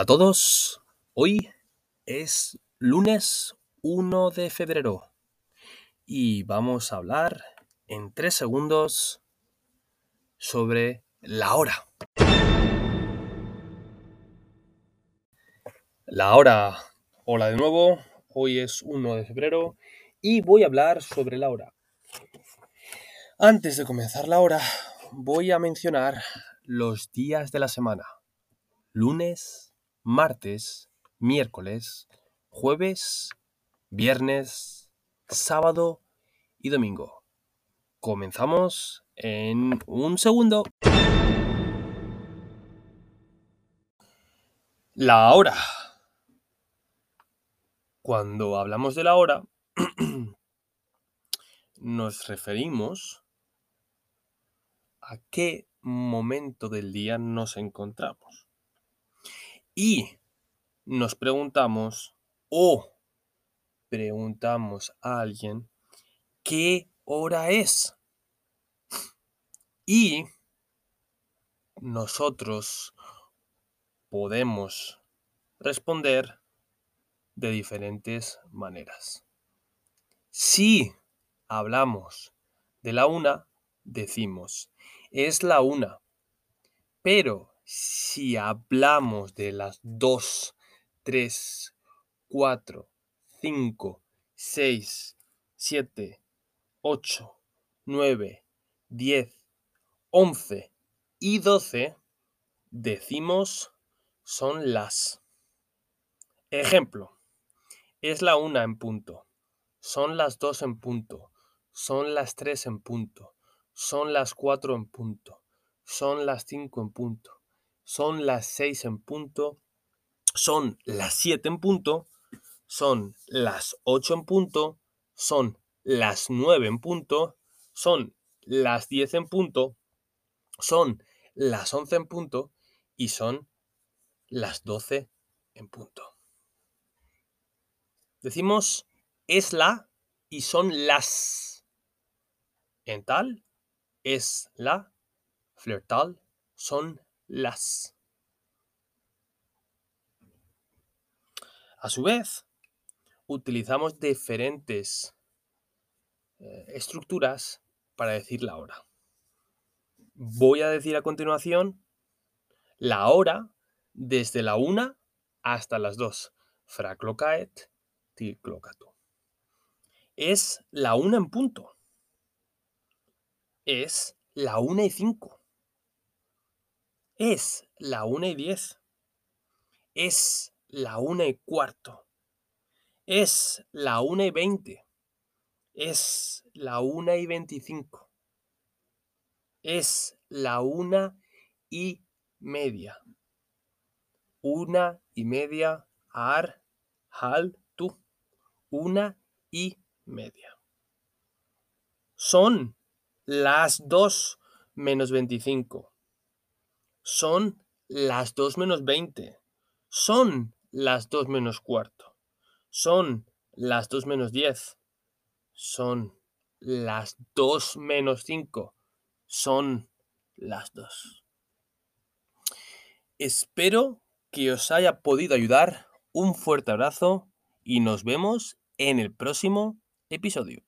Hola a todos, hoy es lunes 1 de febrero y vamos a hablar en 3 segundos sobre la hora. La hora, hola de nuevo, hoy es 1 de febrero y voy a hablar sobre la hora. Antes de comenzar la hora, voy a mencionar los días de la semana. Lunes, martes, miércoles, jueves, viernes, sábado y domingo. Comenzamos en un segundo. La hora. Cuando hablamos de la hora, nos referimos a qué momento del día nos encontramos. Y nos preguntamos o preguntamos a alguien qué hora es. Y nosotros podemos responder de diferentes maneras. Si hablamos de la una, decimos, es la una. Pero si hablamos de las dos, tres, cuatro, cinco, seis, siete, ocho, nueve, diez, once y doce, decimos son las. Ejemplo, es la una en punto, son las dos en punto, son las tres en punto, son las cuatro en punto, son las cinco en punto, son las seis en punto, son las siete en punto, son las ocho en punto, son las nueve en punto, son las diez en punto, son las once en punto y son las doce en punto. Decimos es la y son las. En tal es la, flirtal son las. A su vez, utilizamos diferentes eh, estructuras para decir la hora. Voy a decir a continuación la hora desde la una hasta las dos. Fra clocaet, til clocato. Es la una en punto. Es la una y cinco. Es la una y diez. Es la una y cuarto. Es la una y veinte. Es la una y veinticinco. Es la una y media. Una y media. Ar, hal, tú. Una y media. Son las dos menos veinticinco. Son las dos menos veinte. Son las dos menos cuarto. Son las dos menos diez. Son las dos menos cinco. Son las dos. Espero que os haya podido ayudar. Un fuerte abrazo y nos vemos en el próximo episodio.